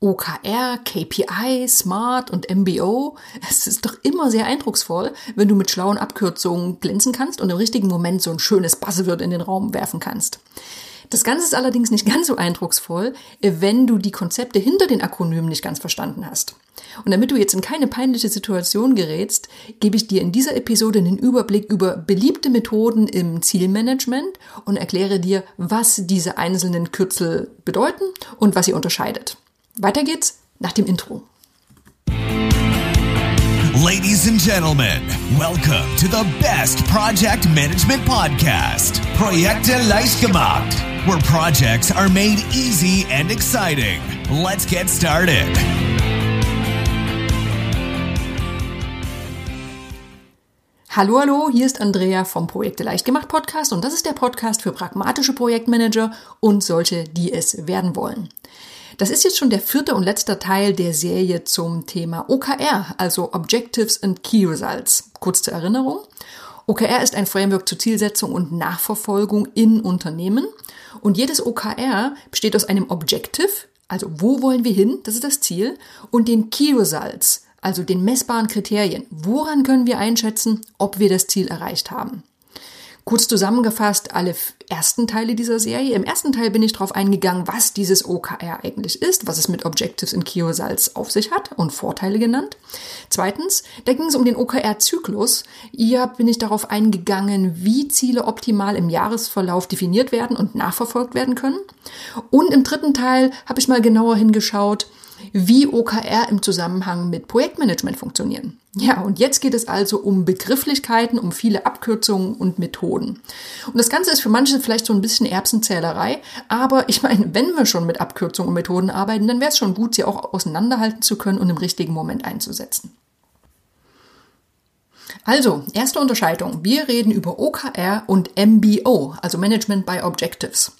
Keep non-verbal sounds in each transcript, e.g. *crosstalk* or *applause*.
OKR, KPI, Smart und MBO. Es ist doch immer sehr eindrucksvoll, wenn du mit schlauen Abkürzungen glänzen kannst und im richtigen Moment so ein schönes Buzzword in den Raum werfen kannst. Das Ganze ist allerdings nicht ganz so eindrucksvoll, wenn du die Konzepte hinter den Akronymen nicht ganz verstanden hast. Und damit du jetzt in keine peinliche Situation gerätst, gebe ich dir in dieser Episode einen Überblick über beliebte Methoden im Zielmanagement und erkläre dir, was diese einzelnen Kürzel bedeuten und was sie unterscheidet. Weiter geht's nach dem Intro. Ladies and gentlemen, welcome to the best project management podcast, Projekte leicht gemacht, where projects are made easy and exciting. Let's get started. Hallo, hallo, hier ist Andrea vom Projekte leicht gemacht Podcast und das ist der Podcast für pragmatische Projektmanager und solche, die es werden wollen. Das ist jetzt schon der vierte und letzte Teil der Serie zum Thema OKR, also Objectives and Key Results. Kurz zur Erinnerung. OKR ist ein Framework zur Zielsetzung und Nachverfolgung in Unternehmen. Und jedes OKR besteht aus einem Objective, also wo wollen wir hin, das ist das Ziel, und den Key Results, also den messbaren Kriterien. Woran können wir einschätzen, ob wir das Ziel erreicht haben? Kurz zusammengefasst alle ersten Teile dieser Serie. Im ersten Teil bin ich darauf eingegangen, was dieses OKR eigentlich ist, was es mit Objectives in Kiosalz auf sich hat und Vorteile genannt. Zweitens, da ging es um den OKR-Zyklus. Hier bin ich darauf eingegangen, wie Ziele optimal im Jahresverlauf definiert werden und nachverfolgt werden können. Und im dritten Teil habe ich mal genauer hingeschaut, wie OKR im Zusammenhang mit Projektmanagement funktionieren. Ja, und jetzt geht es also um Begrifflichkeiten, um viele Abkürzungen und Methoden. Und das Ganze ist für manche vielleicht so ein bisschen Erbsenzählerei, aber ich meine, wenn wir schon mit Abkürzungen und Methoden arbeiten, dann wäre es schon gut, sie auch auseinanderhalten zu können und im richtigen Moment einzusetzen. Also, erste Unterscheidung. Wir reden über OKR und MBO, also Management by Objectives.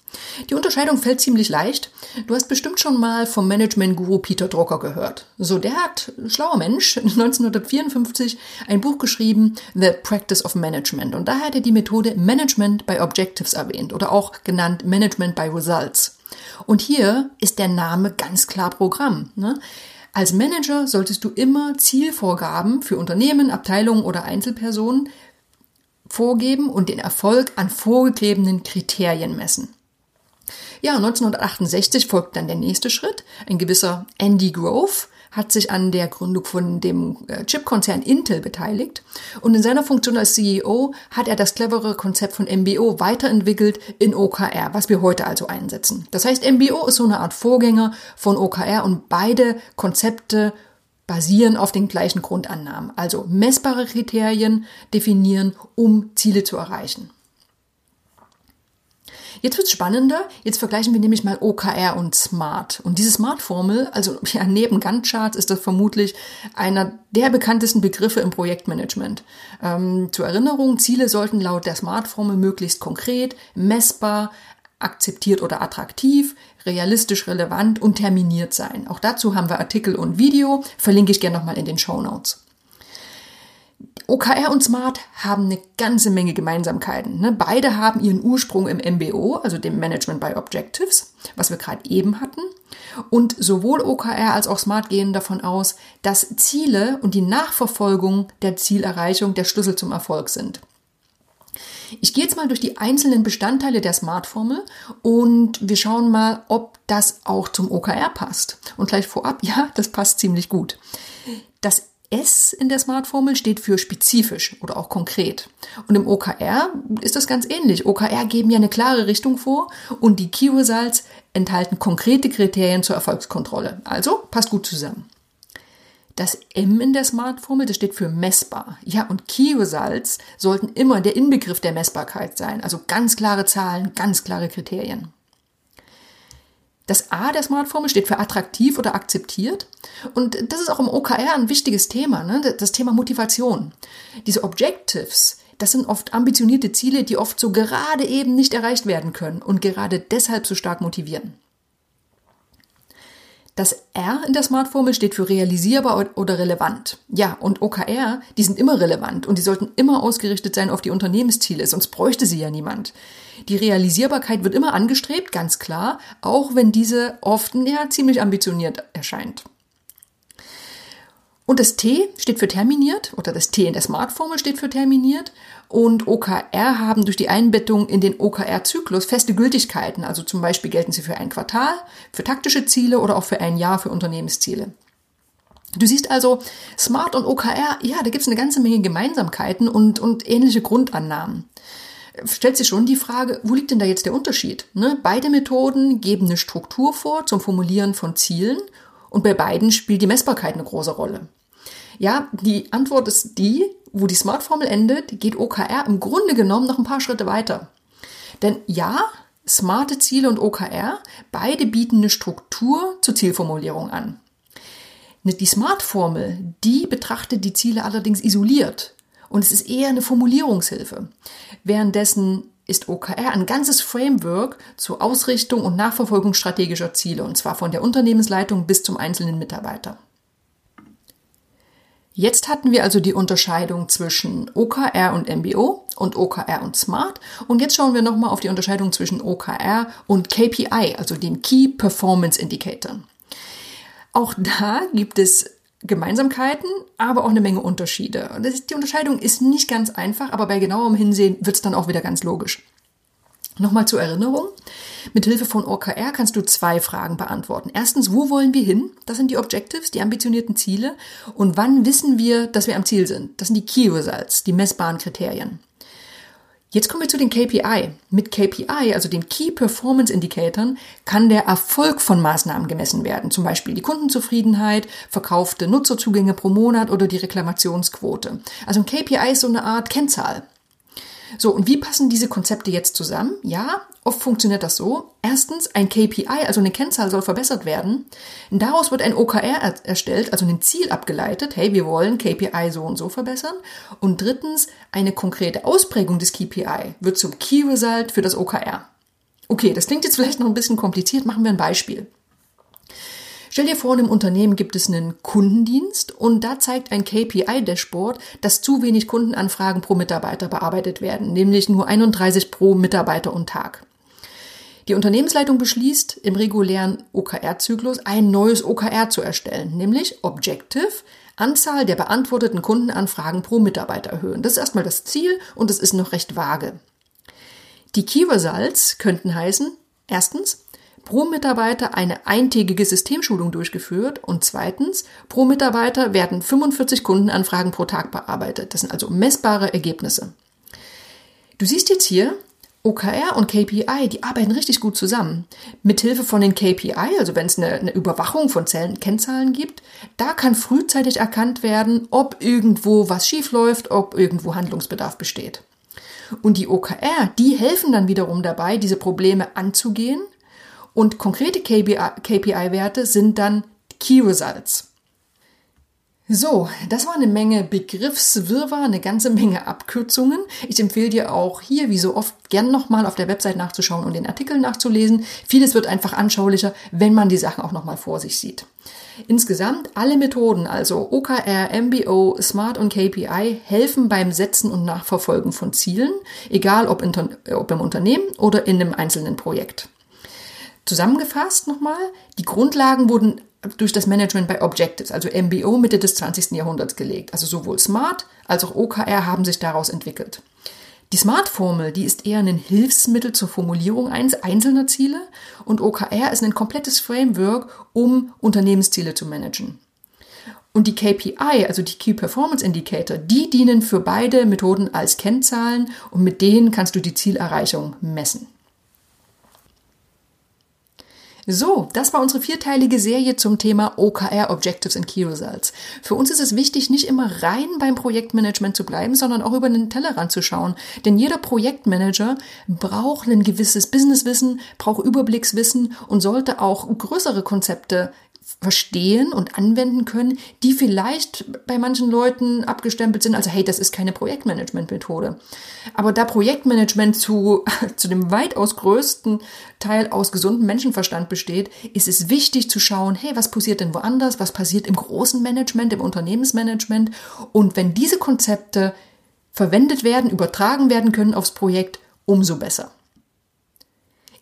Die Unterscheidung fällt ziemlich leicht. Du hast bestimmt schon mal vom Management-Guru Peter Drucker gehört. So, der hat, schlauer Mensch, *laughs* 1954 ein Buch geschrieben, The Practice of Management. Und da hat er die Methode Management by Objectives erwähnt oder auch genannt Management by Results. Und hier ist der Name ganz klar Programm. Ne? Als Manager solltest du immer Zielvorgaben für Unternehmen, Abteilungen oder Einzelpersonen vorgeben und den Erfolg an vorgegebenen Kriterien messen. Ja, 1968 folgt dann der nächste Schritt. Ein gewisser Andy Grove hat sich an der Gründung von dem äh, Chipkonzern Intel beteiligt und in seiner Funktion als CEO hat er das clevere Konzept von MBO weiterentwickelt in OKR, was wir heute also einsetzen. Das heißt, MBO ist so eine Art Vorgänger von OKR und beide Konzepte basieren auf den gleichen Grundannahmen, also messbare Kriterien definieren, um Ziele zu erreichen. Jetzt wird's spannender. Jetzt vergleichen wir nämlich mal OKR und Smart. Und diese Smart-Formel, also *laughs* ja, neben Gantt-Charts ist das vermutlich einer der bekanntesten Begriffe im Projektmanagement. Ähm, zur Erinnerung, Ziele sollten laut der Smart-Formel möglichst konkret, messbar, akzeptiert oder attraktiv, realistisch relevant und terminiert sein. Auch dazu haben wir Artikel und Video, verlinke ich gerne nochmal in den Show Notes. OKR und Smart haben eine ganze Menge Gemeinsamkeiten. Ne? Beide haben ihren Ursprung im MBO, also dem Management by Objectives, was wir gerade eben hatten. Und sowohl OKR als auch Smart gehen davon aus, dass Ziele und die Nachverfolgung der Zielerreichung der Schlüssel zum Erfolg sind. Ich gehe jetzt mal durch die einzelnen Bestandteile der Smart-Formel und wir schauen mal, ob das auch zum OKR passt. Und gleich vorab, *laughs* ja, das passt ziemlich gut. Das S in der Smart-Formel steht für spezifisch oder auch konkret. Und im OKR ist das ganz ähnlich. OKR geben ja eine klare Richtung vor und die Key Results enthalten konkrete Kriterien zur Erfolgskontrolle. Also passt gut zusammen. Das M in der Smart-Formel, das steht für messbar. Ja, und Key Results sollten immer der Inbegriff der Messbarkeit sein. Also ganz klare Zahlen, ganz klare Kriterien. Das A der Smart-Formel steht für attraktiv oder akzeptiert. Und das ist auch im OKR ein wichtiges Thema, ne? das Thema Motivation. Diese Objectives, das sind oft ambitionierte Ziele, die oft so gerade eben nicht erreicht werden können und gerade deshalb so stark motivieren. Das R in der Smart-Formel steht für realisierbar oder relevant. Ja, und OKR, die sind immer relevant und die sollten immer ausgerichtet sein auf die Unternehmensziele, sonst bräuchte sie ja niemand. Die Realisierbarkeit wird immer angestrebt, ganz klar, auch wenn diese oft ja, ziemlich ambitioniert erscheint. Und das T steht für terminiert oder das T in der Smart-Formel steht für terminiert und OKR haben durch die Einbettung in den OKR-Zyklus feste Gültigkeiten. Also zum Beispiel gelten sie für ein Quartal, für taktische Ziele oder auch für ein Jahr für Unternehmensziele. Du siehst also, Smart und OKR, ja, da gibt es eine ganze Menge Gemeinsamkeiten und, und ähnliche Grundannahmen. Stellt sich schon die Frage, wo liegt denn da jetzt der Unterschied? Ne? Beide Methoden geben eine Struktur vor zum Formulieren von Zielen und bei beiden spielt die Messbarkeit eine große Rolle. Ja, die Antwort ist die, wo die Smart-Formel endet, geht OKR im Grunde genommen noch ein paar Schritte weiter. Denn ja, smarte Ziele und OKR, beide bieten eine Struktur zur Zielformulierung an. Die Smart-Formel, die betrachtet die Ziele allerdings isoliert und es ist eher eine Formulierungshilfe. Währenddessen ist OKR ein ganzes Framework zur Ausrichtung und Nachverfolgung strategischer Ziele, und zwar von der Unternehmensleitung bis zum einzelnen Mitarbeiter. Jetzt hatten wir also die Unterscheidung zwischen OKR und MBO und OKR und Smart. Und jetzt schauen wir nochmal auf die Unterscheidung zwischen OKR und KPI, also den Key Performance Indicator. Auch da gibt es Gemeinsamkeiten, aber auch eine Menge Unterschiede. Ist, die Unterscheidung ist nicht ganz einfach, aber bei genauerem Hinsehen wird es dann auch wieder ganz logisch. Nochmal zur Erinnerung. Mit Hilfe von OKR kannst du zwei Fragen beantworten. Erstens, wo wollen wir hin? Das sind die Objectives, die ambitionierten Ziele. Und wann wissen wir, dass wir am Ziel sind? Das sind die Key Results, die messbaren Kriterien. Jetzt kommen wir zu den KPI. Mit KPI, also den Key Performance Indicatoren, kann der Erfolg von Maßnahmen gemessen werden. Zum Beispiel die Kundenzufriedenheit, verkaufte Nutzerzugänge pro Monat oder die Reklamationsquote. Also ein KPI ist so eine Art Kennzahl. So, und wie passen diese Konzepte jetzt zusammen? Ja, oft funktioniert das so. Erstens, ein KPI, also eine Kennzahl soll verbessert werden. Daraus wird ein OKR erstellt, also ein Ziel abgeleitet. Hey, wir wollen KPI so und so verbessern. Und drittens, eine konkrete Ausprägung des KPI wird zum Key Result für das OKR. Okay, das klingt jetzt vielleicht noch ein bisschen kompliziert. Machen wir ein Beispiel. Stell dir vor, einem Unternehmen gibt es einen Kundendienst und da zeigt ein KPI-Dashboard, dass zu wenig Kundenanfragen pro Mitarbeiter bearbeitet werden, nämlich nur 31 pro Mitarbeiter und Tag. Die Unternehmensleitung beschließt, im regulären OKR-Zyklus ein neues OKR zu erstellen, nämlich Objective, Anzahl der beantworteten Kundenanfragen pro Mitarbeiter erhöhen. Das ist erstmal das Ziel und es ist noch recht vage. Die Key Results könnten heißen, erstens, pro Mitarbeiter eine eintägige Systemschulung durchgeführt und zweitens, pro Mitarbeiter werden 45 Kundenanfragen pro Tag bearbeitet. Das sind also messbare Ergebnisse. Du siehst jetzt hier, OKR und KPI, die arbeiten richtig gut zusammen. Mithilfe von den KPI, also wenn es eine, eine Überwachung von Zellen, Kennzahlen gibt, da kann frühzeitig erkannt werden, ob irgendwo was schief läuft, ob irgendwo Handlungsbedarf besteht. Und die OKR, die helfen dann wiederum dabei, diese Probleme anzugehen und konkrete KPI-Werte sind dann Key Results. So, das war eine Menge Begriffswirrwarr, eine ganze Menge Abkürzungen. Ich empfehle dir auch hier, wie so oft, gern nochmal auf der Website nachzuschauen und den Artikel nachzulesen. Vieles wird einfach anschaulicher, wenn man die Sachen auch nochmal vor sich sieht. Insgesamt alle Methoden, also OKR, MBO, SMART und KPI, helfen beim Setzen und Nachverfolgen von Zielen, egal ob, ob im Unternehmen oder in einem einzelnen Projekt. Zusammengefasst nochmal, die Grundlagen wurden durch das Management bei Objectives, also MBO, Mitte des 20. Jahrhunderts gelegt. Also sowohl Smart als auch OKR haben sich daraus entwickelt. Die Smart-Formel, die ist eher ein Hilfsmittel zur Formulierung einzelner Ziele und OKR ist ein komplettes Framework, um Unternehmensziele zu managen. Und die KPI, also die Key Performance Indicator, die dienen für beide Methoden als Kennzahlen und mit denen kannst du die Zielerreichung messen. So, das war unsere vierteilige Serie zum Thema OKR Objectives and Key Results. Für uns ist es wichtig, nicht immer rein beim Projektmanagement zu bleiben, sondern auch über den Tellerrand zu schauen. Denn jeder Projektmanager braucht ein gewisses Businesswissen, braucht Überblickswissen und sollte auch größere Konzepte verstehen und anwenden können, die vielleicht bei manchen Leuten abgestempelt sind. Also hey, das ist keine Projektmanagement-Methode. Aber da Projektmanagement zu, *laughs* zu dem weitaus größten Teil aus gesundem Menschenverstand besteht, ist es wichtig zu schauen, hey, was passiert denn woanders? Was passiert im großen Management, im Unternehmensmanagement? Und wenn diese Konzepte verwendet werden, übertragen werden können aufs Projekt, umso besser.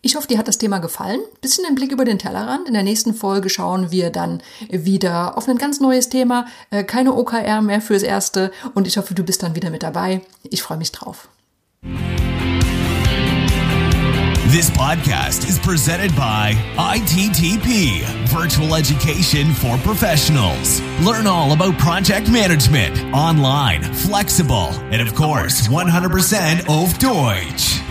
Ich hoffe, dir hat das Thema gefallen. Bisschen den Blick über den Tellerrand. In der nächsten Folge schauen wir dann wieder auf ein ganz neues Thema. Äh, keine OKR mehr fürs Erste. Und ich hoffe, du bist dann wieder mit dabei. Ich freue mich drauf. This podcast is presented by ITTP, Virtual Education for Professionals. Learn all about project management, online, flexible, and of course, 100% auf Deutsch.